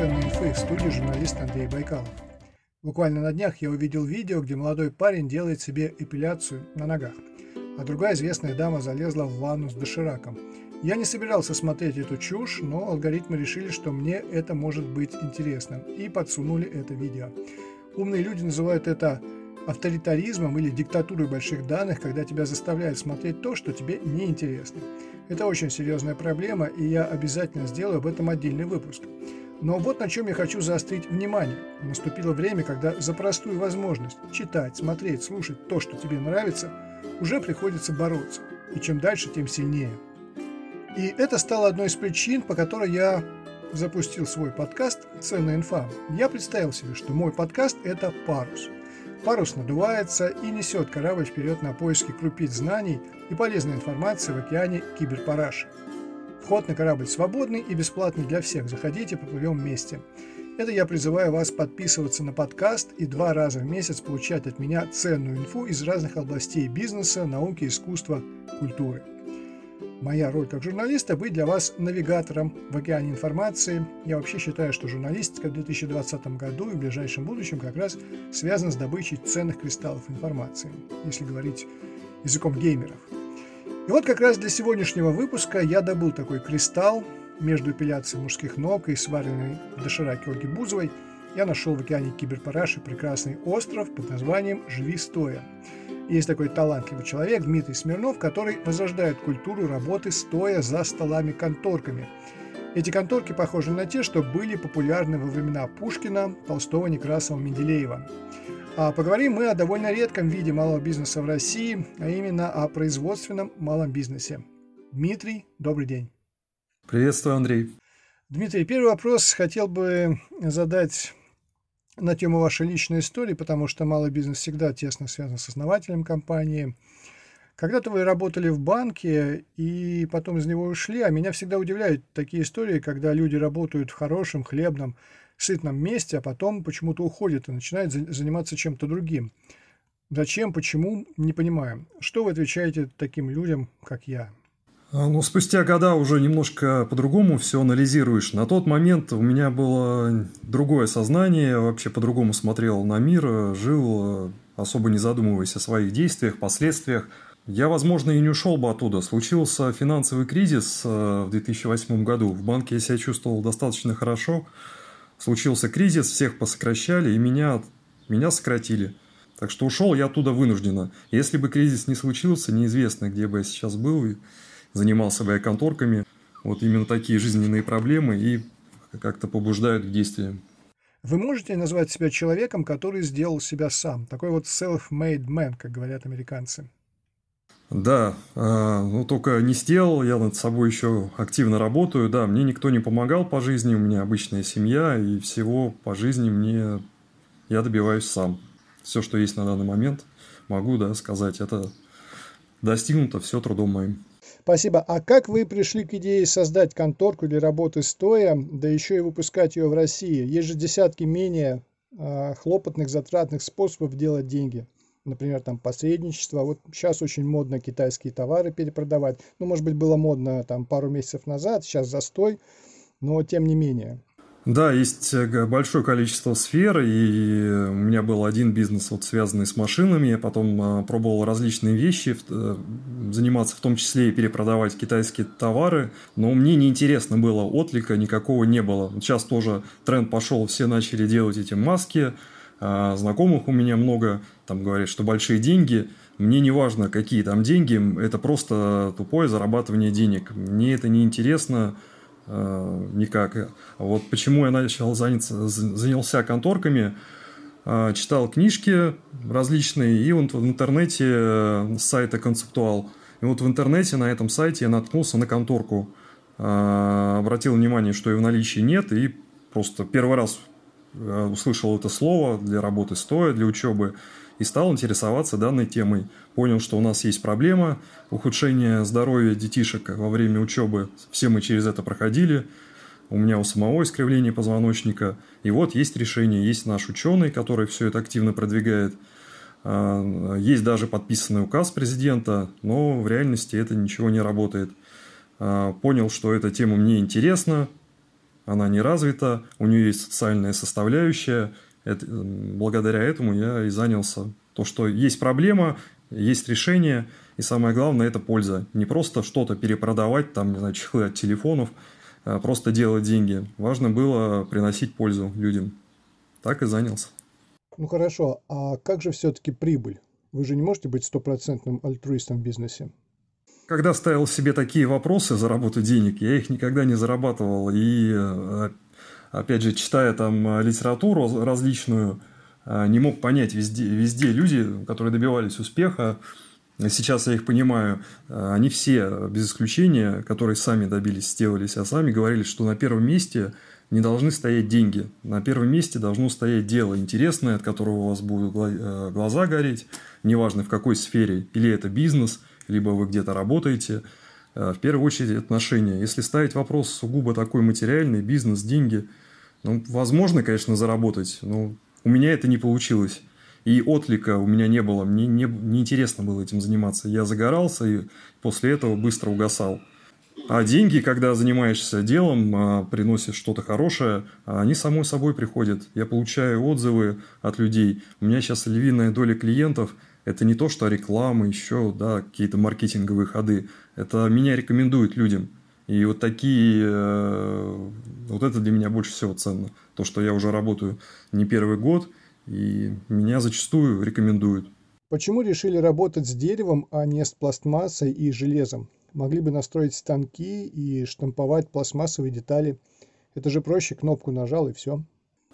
«Ценной инфы» в студии журналист Андрей Байкалов. Буквально на днях я увидел видео, где молодой парень делает себе эпиляцию на ногах, а другая известная дама залезла в ванну с дошираком. Я не собирался смотреть эту чушь, но алгоритмы решили, что мне это может быть интересно, и подсунули это видео. Умные люди называют это авторитаризмом или диктатурой больших данных, когда тебя заставляют смотреть то, что тебе не интересно. Это очень серьезная проблема, и я обязательно сделаю об этом отдельный выпуск. Но вот на чем я хочу заострить внимание. Наступило время, когда за простую возможность читать, смотреть, слушать то, что тебе нравится, уже приходится бороться. И чем дальше, тем сильнее. И это стало одной из причин, по которой я запустил свой подкаст «Ценная инфа». Я представил себе, что мой подкаст – это парус – Парус надувается и несет корабль вперед на поиски крупиц знаний и полезной информации в океане киберпараши. Вход на корабль свободный и бесплатный для всех. Заходите, поплывем вместе. Это я призываю вас подписываться на подкаст и два раза в месяц получать от меня ценную инфу из разных областей бизнеса, науки, искусства, культуры. Моя роль как журналиста – быть для вас навигатором в океане информации. Я вообще считаю, что журналистика в 2020 году и в ближайшем будущем как раз связана с добычей ценных кристаллов информации, если говорить языком геймеров. И вот как раз для сегодняшнего выпуска я добыл такой кристалл между эпиляцией мужских ног и сваренной в дошираке Ольги Бузовой. Я нашел в океане Киберпараши прекрасный остров под названием «Живи стоя». Есть такой талантливый человек, Дмитрий Смирнов, который возрождает культуру работы стоя за столами-конторками. Эти конторки похожи на те, что были популярны во времена Пушкина, Толстого, Некрасова, Менделеева. А поговорим мы о довольно редком виде малого бизнеса в России, а именно о производственном малом бизнесе. Дмитрий, добрый день. Приветствую, Андрей. Дмитрий, первый вопрос хотел бы задать на тему вашей личной истории, потому что малый бизнес всегда тесно связан с основателем компании. Когда-то вы работали в банке и потом из него ушли, а меня всегда удивляют такие истории, когда люди работают в хорошем, хлебном, сытном месте, а потом почему-то уходят и начинают заниматься чем-то другим. Зачем, почему, не понимаю. Что вы отвечаете таким людям, как я? А, ну, спустя года уже немножко по-другому все анализируешь. На тот момент у меня было другое сознание, вообще по-другому смотрел на мир, жил, особо не задумываясь о своих действиях, последствиях. Я, возможно, и не ушел бы оттуда. Случился финансовый кризис э, в 2008 году. В банке я себя чувствовал достаточно хорошо. Случился кризис, всех посокращали, и меня, меня сократили. Так что ушел я оттуда вынужденно. Если бы кризис не случился, неизвестно, где бы я сейчас был занимался бы я конторками. Вот именно такие жизненные проблемы и как-то побуждают к действиям. Вы можете назвать себя человеком, который сделал себя сам? Такой вот self-made man, как говорят американцы. Да, а, ну только не сделал, я над собой еще активно работаю, да, мне никто не помогал по жизни, у меня обычная семья, и всего по жизни мне я добиваюсь сам. Все, что есть на данный момент, могу, да, сказать, это достигнуто все трудом моим. Спасибо. А как вы пришли к идее создать конторку для работы стоя, да еще и выпускать ее в России? Есть же десятки менее э, хлопотных, затратных способов делать деньги. Например, там посредничество. Вот сейчас очень модно китайские товары перепродавать. Ну, может быть, было модно там пару месяцев назад, сейчас застой, но тем не менее. Да, есть э, большое количество сфер, и у меня был один бизнес, вот, связанный с машинами, я потом а, пробовал различные вещи, э, заниматься в том числе и перепродавать китайские товары, но мне неинтересно было, отлика никакого не было. Сейчас тоже тренд пошел, все начали делать эти маски, а, знакомых у меня много, там говорят, что большие деньги, мне не важно, какие там деньги, это просто тупое зарабатывание денег. Мне это не интересно, Э, никак. Вот почему я начал заняться, занялся конторками, читал книжки различные, и вот в интернете э, с сайта «Концептуал». И вот в интернете на этом сайте я наткнулся на конторку. Обратил внимание, что ее в наличии нет, и просто первый раз услышал это слово для работы стоя, для учебы и стал интересоваться данной темой. Понял, что у нас есть проблема ухудшения здоровья детишек во время учебы. Все мы через это проходили. У меня у самого искривление позвоночника. И вот есть решение. Есть наш ученый, который все это активно продвигает. А, есть даже подписанный указ президента, но в реальности это ничего не работает. А, понял, что эта тема мне интересна, она не развита, у нее есть социальная составляющая. Это, благодаря этому я и занялся. То, что есть проблема, есть решение, и самое главное – это польза. Не просто что-то перепродавать, там, не знаю, чехлы от телефонов, а просто делать деньги. Важно было приносить пользу людям. Так и занялся. Ну хорошо, а как же все-таки прибыль? Вы же не можете быть стопроцентным альтруистом в бизнесе. Когда ставил себе такие вопросы заработать денег, я их никогда не зарабатывал. И, э, опять же, читая там литературу различную, э, не мог понять везде, везде люди, которые добивались успеха, сейчас я их понимаю, э, они все, без исключения, которые сами добились, сделали себя сами, говорили, что на первом месте – не должны стоять деньги. На первом месте должно стоять дело интересное, от которого у вас будут э, глаза гореть, неважно в какой сфере, или это бизнес, либо вы где-то работаете. Э, в первую очередь отношения. Если ставить вопрос сугубо такой материальный, бизнес, деньги, ну, возможно, конечно, заработать, но у меня это не получилось. И отлика у меня не было, мне не, не интересно было этим заниматься. Я загорался и после этого быстро угасал. А деньги, когда занимаешься делом, а, приносишь что-то хорошее, они самой собой приходят. Я получаю отзывы от людей. У меня сейчас львиная доля клиентов – это не то, что реклама, еще да, какие-то маркетинговые ходы. Это меня рекомендуют людям. И вот такие, э, вот это для меня больше всего ценно. То, что я уже работаю не первый год, и меня зачастую рекомендуют. Почему решили работать с деревом, а не с пластмассой и железом? могли бы настроить станки и штамповать пластмассовые детали. Это же проще, кнопку нажал и все.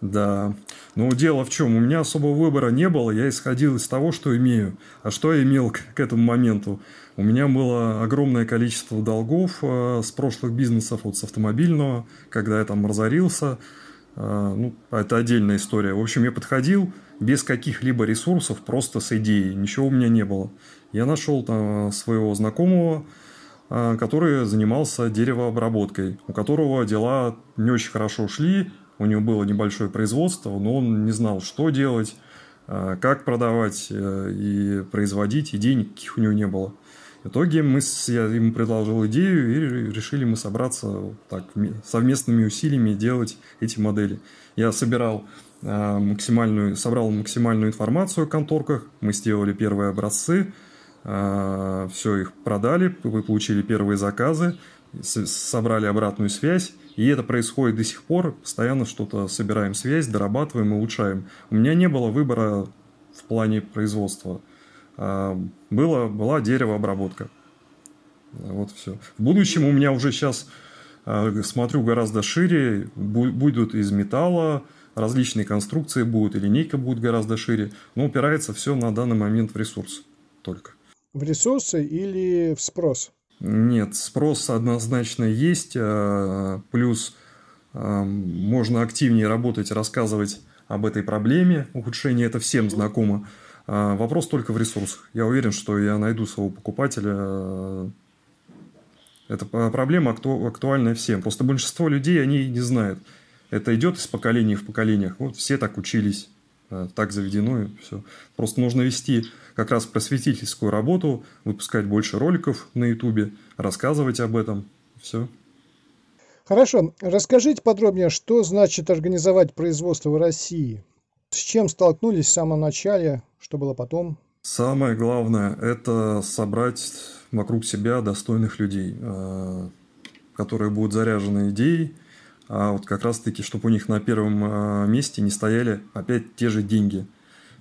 Да. Но дело в чем? У меня особого выбора не было. Я исходил из того, что имею. А что я имел к, к этому моменту? У меня было огромное количество долгов э, с прошлых бизнесов, вот с автомобильного, когда я там разорился. Э, ну, это отдельная история. В общем, я подходил без каких-либо ресурсов, просто с идеей. Ничего у меня не было. Я нашел там своего знакомого, Э, который занимался деревообработкой, у которого дела не очень хорошо шли, у него было небольшое производство, но он не знал, что делать, э, как продавать э, и производить, и денег никаких у него не было. В итоге мы, я ему предложил идею, и решили мы собраться так, совместными усилиями делать эти модели. Я собирал максимальную, собрал максимальную информацию о конторках, мы сделали первые образцы – все их продали, вы получили первые заказы, собрали обратную связь, и это происходит до сих пор, постоянно что-то собираем связь, дорабатываем, улучшаем. У меня не было выбора в плане производства. А, было, была деревообработка. Вот все. В будущем у меня уже сейчас, а, смотрю, гораздо шире, будут из металла, различные конструкции будут, и линейка будет гораздо шире, но упирается все на данный момент в ресурс только в ресурсы или в спрос? Нет, спрос однозначно есть, а, плюс а, можно активнее работать, рассказывать об этой проблеме. Ухудшение это всем знакомо. А, вопрос только в ресурсах. Я уверен, что я найду своего покупателя. Эта проблема актуальна всем. Просто большинство людей они не знают. Это идет из поколения в поколениях. Вот все так учились. Э, так заведено и все. Просто нужно вести как раз просветительскую работу, выпускать больше роликов на ютубе, рассказывать об этом. Все. Хорошо. Расскажите подробнее, что значит организовать производство в России? С чем столкнулись в самом начале? Что было потом? Самое главное – это собрать вокруг себя достойных людей, э, которые будут заряжены идеей, а вот как раз-таки, чтобы у них на первом а, месте не стояли опять те же деньги.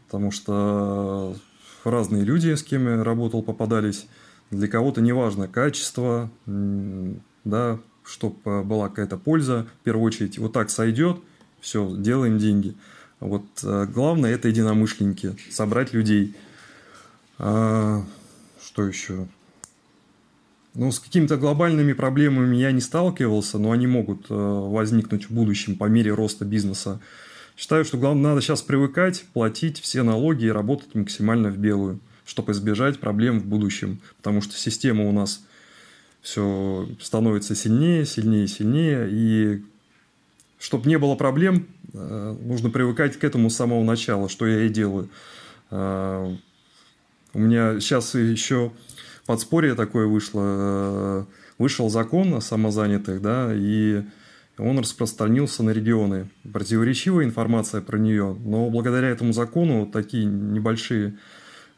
Потому что разные люди, с кем я работал, попадались. Для кого-то неважно качество, да, чтобы была какая-то польза. В первую очередь, вот так сойдет, все, делаем деньги. Вот а, главное это единомышленники, собрать людей. А, что еще? Ну, с какими-то глобальными проблемами я не сталкивался, но они могут э, возникнуть в будущем по мере роста бизнеса. Считаю, что главное, надо сейчас привыкать, платить все налоги и работать максимально в белую, чтобы избежать проблем в будущем. Потому что система у нас все становится сильнее, сильнее, сильнее. И чтобы не было проблем, э, нужно привыкать к этому с самого начала, что я и делаю. Э, у меня сейчас еще подспорье такое вышло, э, вышел закон о самозанятых, да, и он распространился на регионы. Противоречивая информация про нее, но благодаря этому закону такие небольшие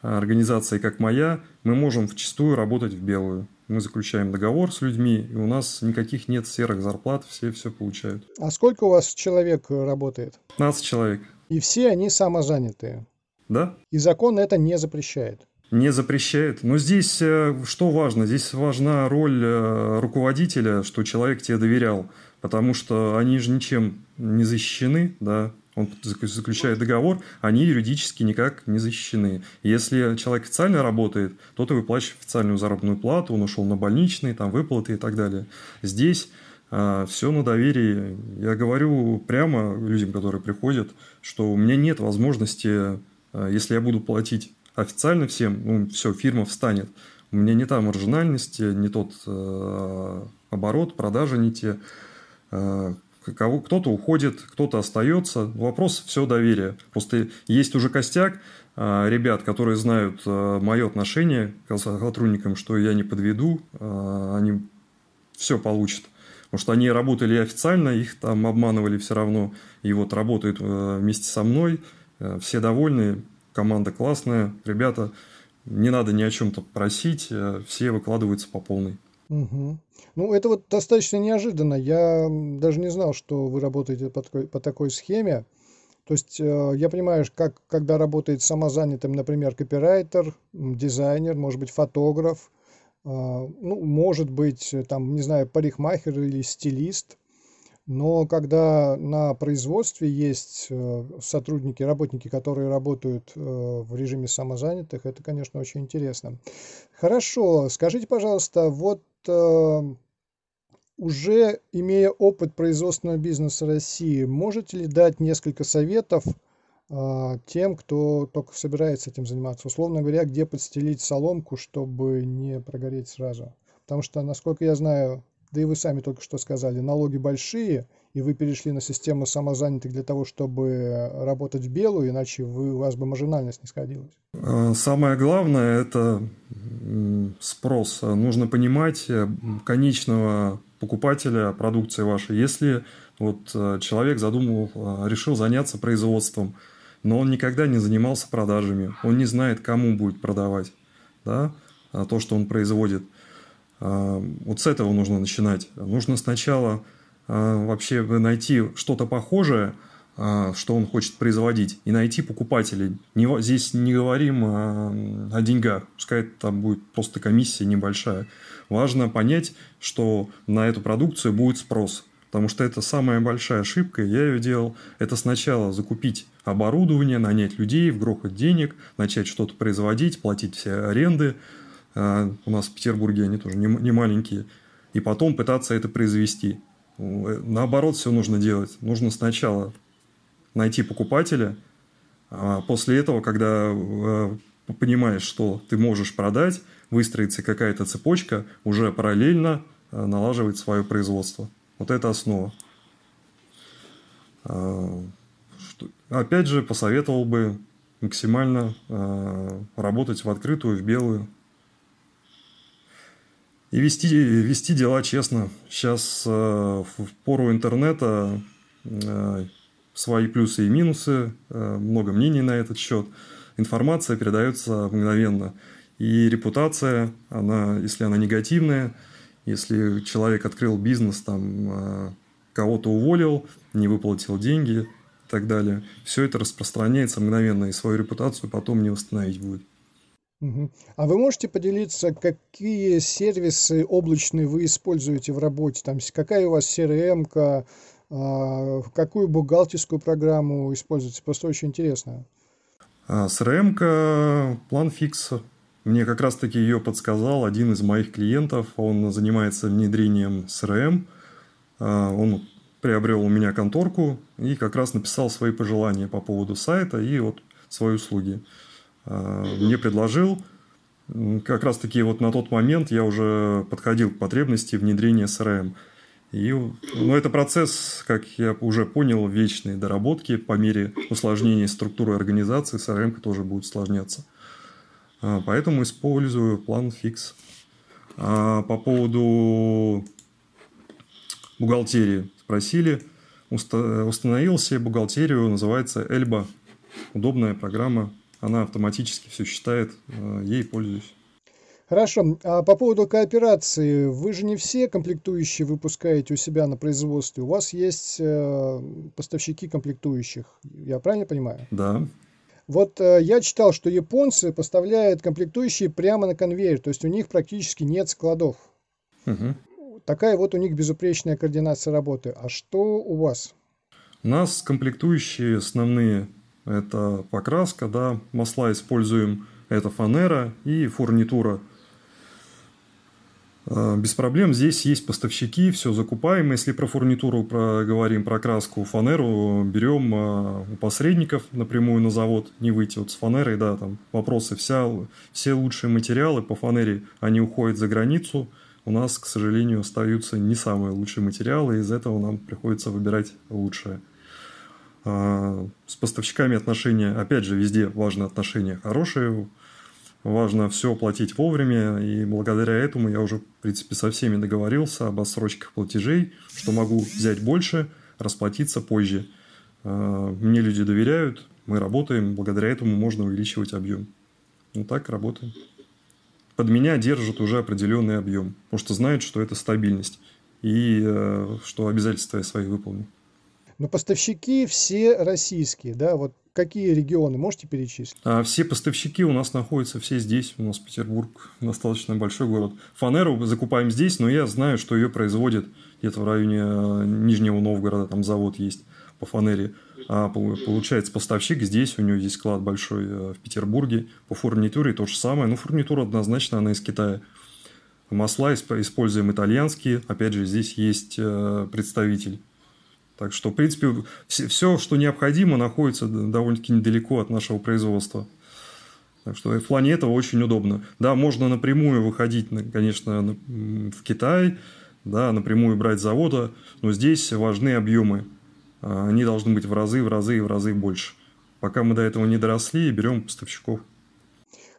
организации, как моя, мы можем вчастую работать в белую. Мы заключаем договор с людьми, и у нас никаких нет серых зарплат, все все получают. А сколько у вас человек работает? 15 человек. И все они самозанятые? Да. И закон это не запрещает? Не запрещает. Но здесь э, что важно? Здесь важна роль э, руководителя, что человек тебе доверял. Потому что они же ничем не защищены, да, он заключает договор, они юридически никак не защищены. Если человек официально работает, то ты выплачиваешь официальную заработную плату, он ушел на больничный, там выплаты и так далее. Здесь а, все на доверии. Я говорю прямо людям, которые приходят, что у меня нет возможности, а, если я буду платить официально всем, ну, все, фирма встанет. У меня не та маржинальность, не тот э, оборот, продажи не те. Э, кого, кто-то уходит, кто-то остается. Вопрос все доверия. Просто есть уже костяк э, ребят, которые знают э, мое отношение к сотрудникам, что я не подведу, они все получат. Потому что они работали официально, их там обманывали все равно. И вот работают вместе со мной, все довольны, команда классная, ребята, не надо ни о чем-то просить, э, все выкладываются по полной. Угу. Ну, это вот достаточно неожиданно. Я даже не знал, что вы работаете по такой, по такой схеме. То есть э, я понимаю, как, когда работает самозанятым, например, копирайтер, дизайнер, может быть, фотограф, э, ну, может быть, там, не знаю, парикмахер или стилист – но когда на производстве есть э, сотрудники, работники, которые работают э, в режиме самозанятых, это, конечно, очень интересно. Хорошо, скажите, пожалуйста, вот э, уже имея опыт производственного бизнеса России, можете ли дать несколько советов тем, кто только собирается этим заниматься? Условно говоря, где подстелить соломку, чтобы не прогореть сразу? Потому что, насколько я знаю, да и вы сами только что сказали, налоги большие, и вы перешли на систему самозанятых для того, чтобы работать в белую, иначе вы, у вас бы маржинальность не сходилась. А, самое главное – это спрос. Нужно понимать э, конечного покупателя продукции вашей. Если вот э, человек задумал, э, решил заняться производством, но он никогда не занимался продажами, он не знает, кому будет продавать да, то, что он производит – а, вот с этого нужно начинать. Нужно сначала а, вообще найти что-то похожее, а, что он хочет производить, и найти покупателей. Здесь не говорим о, о деньгах, пускай там будет просто комиссия небольшая. Важно понять, что на эту продукцию будет спрос. Потому что это самая большая ошибка, я ее делал. Это сначала закупить оборудование, нанять людей, вгрохать денег, начать что-то производить, платить все аренды, а, у нас в Петербурге они тоже не, маленькие, и потом пытаться это произвести. Наоборот, все нужно делать. Нужно сначала найти покупателя, а после этого, когда э, понимаешь, что ты можешь продать, выстроится какая-то цепочка, уже параллельно э, налаживать свое производство. Вот это основа. А, опять же, посоветовал бы максимально э, работать в открытую, в белую, и вести, вести дела честно. Сейчас э, в пору интернета э, свои плюсы и минусы, э, много мнений на этот счет. Информация передается мгновенно. И репутация, она, если она негативная, если человек открыл бизнес, там, э, кого-то уволил, не выплатил деньги и так далее, все это распространяется мгновенно, и свою репутацию потом не восстановить будет. А вы можете поделиться, какие сервисы облачные вы используете в работе? Там, какая у вас CRM-ка, а, какую бухгалтерскую программу используете? Просто очень интересно. А, CRM-ка PlanFix. Мне как раз-таки ее подсказал один из моих клиентов. Он занимается внедрением CRM. А, он приобрел у меня конторку и как раз написал свои пожелания по поводу сайта и вот свои услуги. Э, мне предложил. Как раз таки вот на тот момент я уже подходил к потребности внедрения CRM. И ну, это процесс, как я уже понял, вечной доработки. По мере усложнения структуры организации CRM тоже будет усложняться. Э, поэтому использую план фикс. А по поводу бухгалтерии. просили. Установил себе бухгалтерию, называется Эльба. Удобная программа, она автоматически все считает, э, ей пользуюсь. Хорошо. А по поводу кооперации, вы же не все комплектующие выпускаете у себя на производстве. У вас есть э, поставщики комплектующих. Я правильно понимаю? Да. Вот э, я читал, что японцы поставляют комплектующие прямо на конвейер, то есть у них практически нет складов. Угу. Такая вот у них безупречная координация работы. А что у вас? У нас комплектующие основные – это покраска, да, масла используем, это фанера и фурнитура. А, без проблем. Здесь есть поставщики, все закупаем. Если про фурнитуру проговорим, про краску, фанеру берем а, у посредников напрямую на завод, не выйти вот с фанерой, да, там вопросы. Вся, все лучшие материалы по фанере, они уходят за границу – у нас, к сожалению, остаются не самые лучшие материалы, из этого нам приходится выбирать лучшее. А, с поставщиками отношения, опять же, везде важно отношения хорошие, важно все платить вовремя, и благодаря этому я уже, в принципе, со всеми договорился об отсрочках платежей, что могу взять больше, расплатиться позже. А, мне люди доверяют, мы работаем, благодаря этому можно увеличивать объем. Ну так работаем под меня держат уже определенный объем, потому что знают, что это стабильность и э, что обязательства я свои выполню. Но поставщики все российские, да? Вот какие регионы можете перечислить? А все поставщики у нас находятся все здесь. У нас Петербург достаточно большой город. Фанеру закупаем здесь, но я знаю, что ее производят где-то в районе э, Нижнего Новгорода, там завод есть по фанере. А получается, поставщик здесь, у него есть склад большой э, в Петербурге. По фурнитуре то же самое. Ну, фурнитура однозначно, она из Китая. Масла используем итальянские. Опять же, здесь есть э, представитель. Так что, в принципе, все, что необходимо, находится довольно-таки недалеко от нашего производства. Так что в плане этого очень удобно. Да, можно напрямую выходить, конечно, в Китай, да, напрямую брать завода, но здесь важны объемы. А, они должны быть в разы, в разы и в разы больше. Пока мы до этого не доросли, берем поставщиков.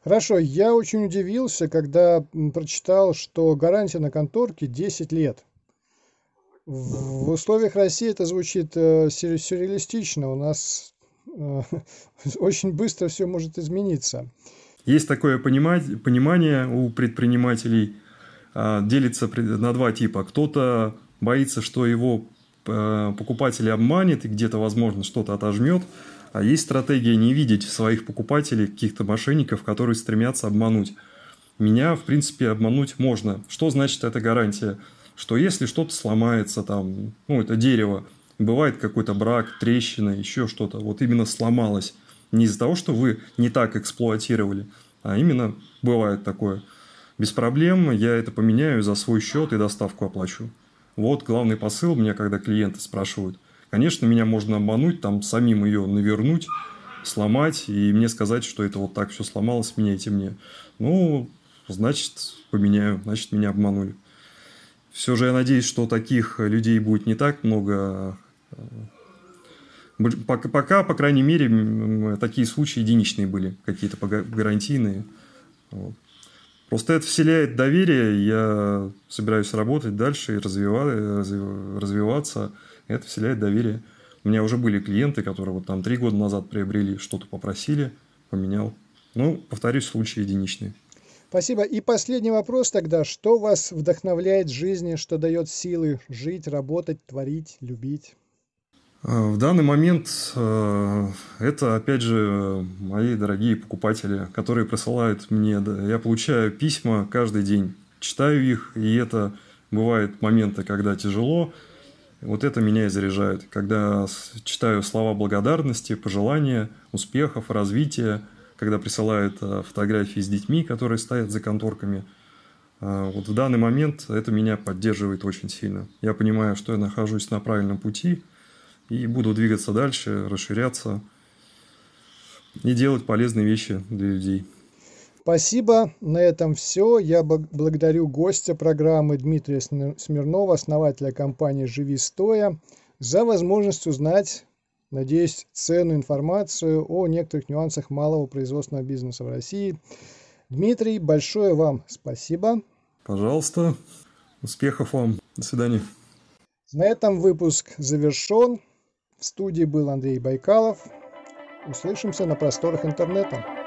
Хорошо, я очень удивился, когда прочитал, что гарантия на конторке 10 лет. В условиях России это звучит э, сюрреалистично. У нас э, очень быстро все может измениться. Есть такое понимание у предпринимателей, а, делится на два типа. Кто-то боится, что его Э, покупателя обманет и где-то, возможно, что-то отожмет. А есть стратегия не видеть в своих покупателей каких-то мошенников, которые стремятся обмануть. Меня, в принципе, обмануть можно. Что значит эта гарантия? Что если что-то сломается, там, ну, это дерево, бывает какой-то брак, трещина, еще что-то, вот именно сломалось. Не из-за того, что вы не так эксплуатировали, а именно бывает такое. Без проблем я это поменяю за свой счет и доставку оплачу. Вот главный посыл мне, когда клиенты спрашивают. Конечно, меня можно обмануть, там самим ее навернуть, сломать, и мне сказать, что это вот так все сломалось, меняйте мне. Ну, значит, поменяю, значит, меня обманули. Все же я надеюсь, что таких людей будет не так много. Пока, пока по крайней мере, такие случаи единичные были, какие-то гарантийные. Вот. Просто это вселяет доверие, я собираюсь работать дальше и развиваться. Это вселяет доверие. У меня уже были клиенты, которые вот там три года назад приобрели, что-то попросили, поменял. Ну, повторюсь, случаи единичные. Спасибо. И последний вопрос тогда. Что вас вдохновляет в жизни, что дает силы жить, работать, творить, любить? В данный момент э, это, опять же, мои дорогие покупатели, которые присылают мне. Я получаю письма каждый день, читаю их, и это бывают моменты, когда тяжело. Вот это меня и заряжает. Когда читаю слова благодарности, пожелания, успехов, развития, когда присылают э, фотографии с детьми, которые стоят за конторками. Э, вот в данный момент это меня поддерживает очень сильно. Я понимаю, что я нахожусь на правильном пути – и буду двигаться дальше, расширяться и делать полезные вещи для людей. Спасибо. На этом все. Я благодарю гостя программы Дмитрия Смирнова, основателя компании «Живи стоя», за возможность узнать, надеюсь, ценную информацию о некоторых нюансах малого производственного бизнеса в России. Дмитрий, большое вам спасибо. Пожалуйста. Успехов вам. До свидания. На этом выпуск завершен. В студии был Андрей Байкалов. Услышимся на просторах интернета.